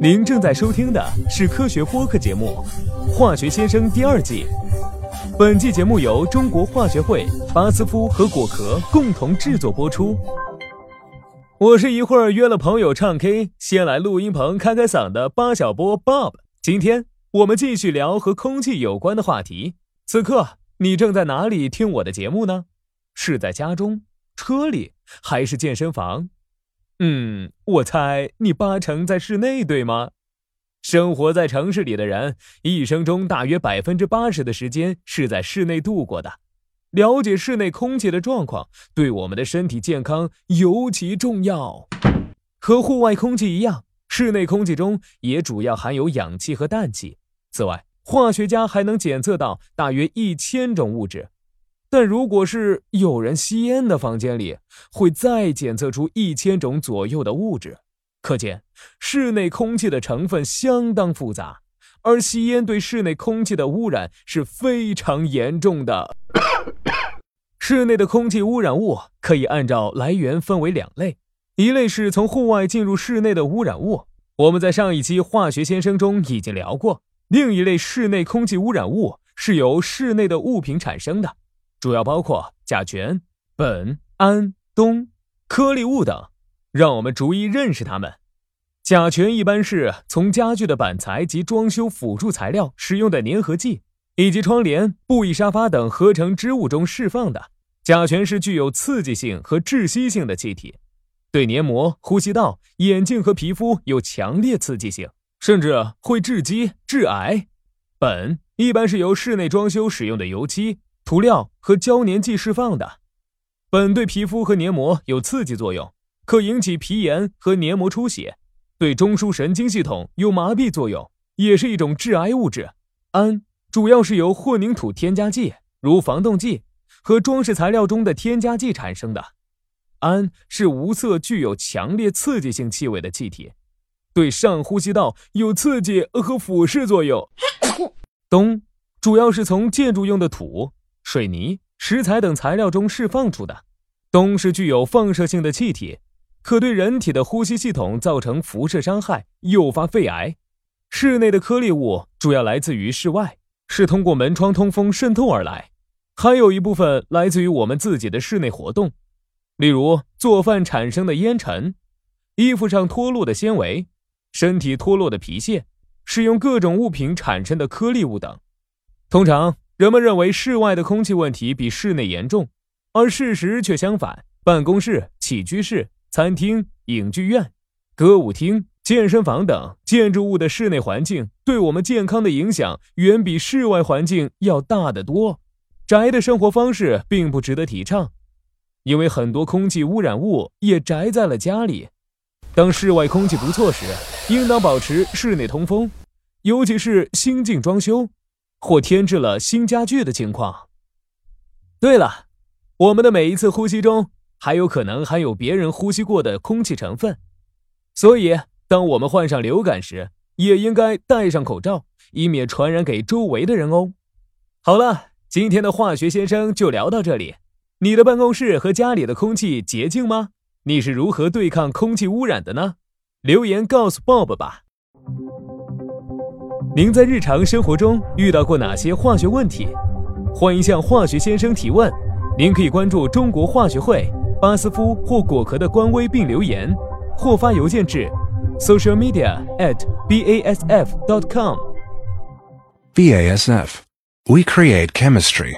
您正在收听的是科学播客节目《化学先生》第二季。本季节目由中国化学会、巴斯夫和果壳共同制作播出。我是一会儿约了朋友唱 K，先来录音棚开开嗓的巴小波 Bob。今天我们继续聊和空气有关的话题。此刻你正在哪里听我的节目呢？是在家中、车里，还是健身房？嗯，我猜你八成在室内，对吗？生活在城市里的人，一生中大约百分之八十的时间是在室内度过的。了解室内空气的状况，对我们的身体健康尤其重要。和户外空气一样，室内空气中也主要含有氧气和氮气。此外，化学家还能检测到大约一千种物质。但如果是有人吸烟的房间里，会再检测出一千种左右的物质。可见，室内空气的成分相当复杂，而吸烟对室内空气的污染是非常严重的。室内的空气污染物可以按照来源分为两类，一类是从户外进入室内的污染物，我们在上一期《化学先生》中已经聊过；另一类室内空气污染物是由室内的物品产生的。主要包括甲醛、苯、氨、氡、颗粒物等，让我们逐一认识它们。甲醛一般是从家具的板材及装修辅助材料使用的粘合剂，以及窗帘、布艺沙发等合成织物中释放的。甲醛是具有刺激性和窒息性的气体，对黏膜、呼吸道、眼睛和皮肤有强烈刺激性，甚至会致畸、致癌。苯一般是由室内装修使用的油漆。涂料和胶粘剂释放的苯对皮肤和黏膜有刺激作用，可引起皮炎和黏膜出血；对中枢神经系统有麻痹作用，也是一种致癌物质。氨主要是由混凝土添加剂，如防冻剂和装饰材料中的添加剂产生的。氨是无色、具有强烈刺激性气味的气体，对上呼吸道有刺激和腐蚀作用。氡主要是从建筑用的土。水泥、石材等材料中释放出的氡是具有放射性的气体，可对人体的呼吸系统造成辐射伤害，诱发肺癌。室内的颗粒物主要来自于室外，是通过门窗通风渗透而来，还有一部分来自于我们自己的室内活动，例如做饭产生的烟尘、衣服上脱落的纤维、身体脱落的皮屑、使用各种物品产生的颗粒物等。通常。人们认为室外的空气问题比室内严重，而事实却相反。办公室、起居室、餐厅、影剧院、歌舞厅、健身房等建筑物的室内环境对我们健康的影响远比室外环境要大得多。宅的生活方式并不值得提倡，因为很多空气污染物也宅在了家里。当室外空气不错时，应当保持室内通风，尤其是新进装修。或添置了新家具的情况。对了，我们的每一次呼吸中还有可能含有别人呼吸过的空气成分，所以当我们患上流感时，也应该戴上口罩，以免传染给周围的人哦。好了，今天的化学先生就聊到这里。你的办公室和家里的空气洁净吗？你是如何对抗空气污染的呢？留言告诉 Bob 吧。您在日常生活中遇到过哪些化学问题？欢迎向化学先生提问。您可以关注中国化学会、巴斯夫或果壳的官微并留言，或发邮件至 social media at basf dot com。BASF, we create chemistry.